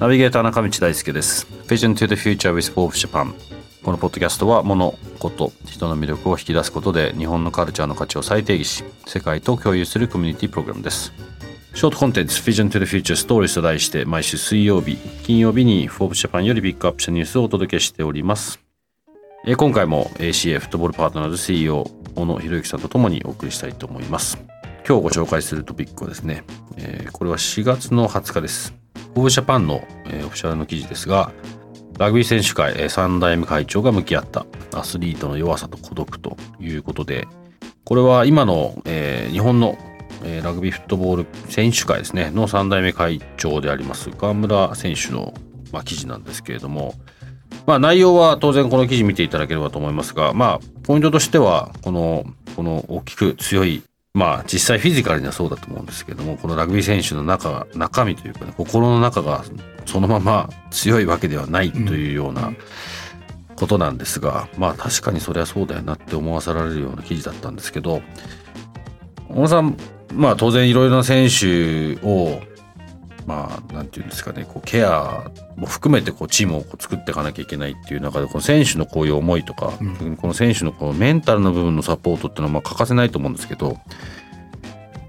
ナビゲーター中道大輔です。Vision to the Future with Forbes Japan このポッドキャストは物事人の魅力を引き出すことで日本のカルチャーの価値を再定義し世界と共有するコミュニティプログラムです。ショートコンテンツ Vision to the Future Stories と題して毎週水曜日金曜日に Forbes Japan よりピックアップしたニュースをお届けしております。今回も ACA フットボールパートナーズ CEO 小野博之さんとともにお送りしたいと思います。今日ご紹介するトピックはですね、えー、これは4月の20日です。オブジャパンの、えー、オフィシャルの記事ですが、ラグビー選手会、えー、3代目会長が向き合ったアスリートの弱さと孤独ということで、これは今の、えー、日本の、えー、ラグビーフットボール選手会ですね、の3代目会長であります川村選手の、まあ、記事なんですけれども、まあ内容は当然この記事見ていただければと思いますが、まあポイントとしては、この、この大きく強いまあ実際フィジカルにはそうだと思うんですけどもこのラグビー選手の中中身というかね心の中がそのまま強いわけではないというようなことなんですが、まあ確かにそれはそうだよなって思わせられるような記事だったんですけど小野さんまあ当然いろいろな選手をまあなんていうんですかねこうケアも含めてこうチームをこう作っていかなきゃいけないっていう中でこの選手のこういう思いとか、うん、この選手のこのメンタルの部分のサポートっていうのはまあ欠かせないと思うんですけど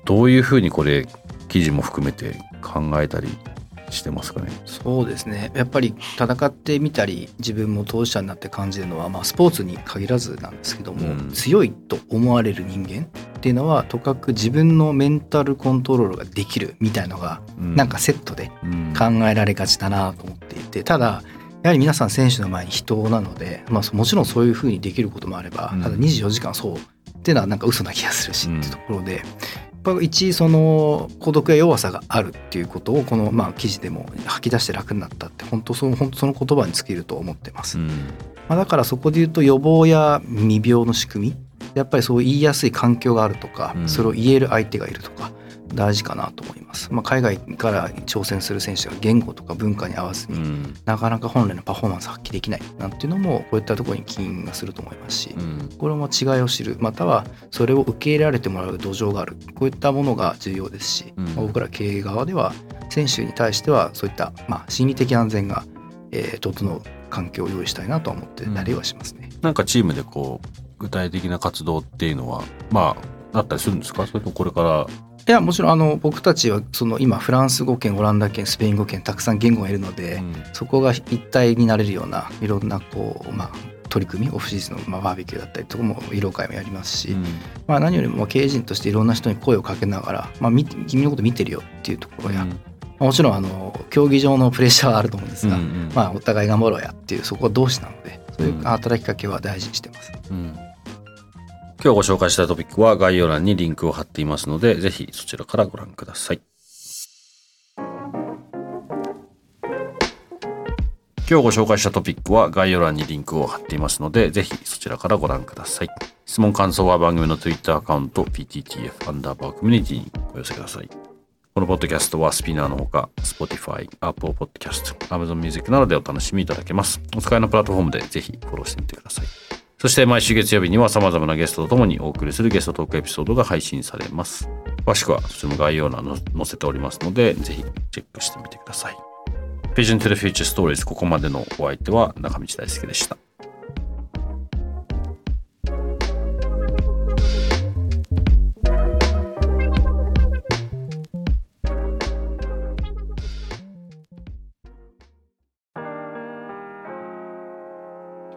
どういうふうにこれ記事も含めて考えたりしてますかね？そうですね。やっぱり戦ってみたり自分も当事者になって感じるのは、まあ、スポーツに限らずなんですけども、うん、強いと思われる人間っていうのはとかく自分のメンタルコントロールができるみたいのが、なんかセットで考えられがちだなと思っていてただやはり皆さん選手の前に人なので、まあ、もちろんそういうふうにできることもあればただ24時間そうっていうのはなんか嘘な気がするしっていうところで。一その孤独や弱さがあるっていうことをこのまあ記事でも吐き出して楽になったって本当その本当その言葉に尽きると思ってます、うん、まあ、だからそこで言うと予防や未病の仕組みやっぱりそう言いやすい環境があるとか、それを言える相手がいるとか大事かなと思います、まあ、海外から挑戦する選手が言語とか文化に合わずに、なかなか本来のパフォーマンス発揮できないなんていうのもこういったところに起因がすると思いますし、これも違いを知るまたはそれを受け入れられてもらう土壌があるこういったものが重要ですし、まあ、僕ら経営側では選手に対してはそういった、まあ、心理的安全が、えー、整う環境を用意したいなと思ってたりはしますね。うん、なんかチームでこう具体的な活動っていうのはまああったりするんですか？それとこれから。いやもちろんあの僕たちはその今フランス語圏オランダ圏スペイン語圏たくさん言語がいるので、うん、そこが一体になれるようないろんなこうまあ取り組みオフシーズンの、まあ、バーベキューだったりとかも色会もやりますし、うん、まあ、何よりも経営陣としていろんな人に声をかけながら、まあ、君のこと見てるよっていうところや、うん。もちろんあの競技場のプレッシャーはあると思うんですが、うんうん、まあ、お互い頑張ろうやっていうそこは同志なのでそういう働きかけは大事にしてます。うん今日ご紹介したトピックは概要欄にリンクを貼っていますので、ぜひそちらからご覧ください。今日ご紹介したトピックは概要欄にリンクを貼っていますので、ぜひそちらからご覧ください。質問感想は番組の Twitter アカウント PTTF アンダーバーコミュニティにお寄せください。このポッドキャストはスピナーのほか、Spotify、Apple Podcast、Amazon Music などでお楽しみいただけます。お使いのプラットフォームでぜひフォローしてみてください。そして毎週月曜日には様々なゲストとともにお送りするゲストトークエピソードが配信されます。詳しくはそちらの概要欄に載せておりますので、ぜひチェックしてみてください。Vision to the Future Stories ここまでのお相手は中道大輔でした。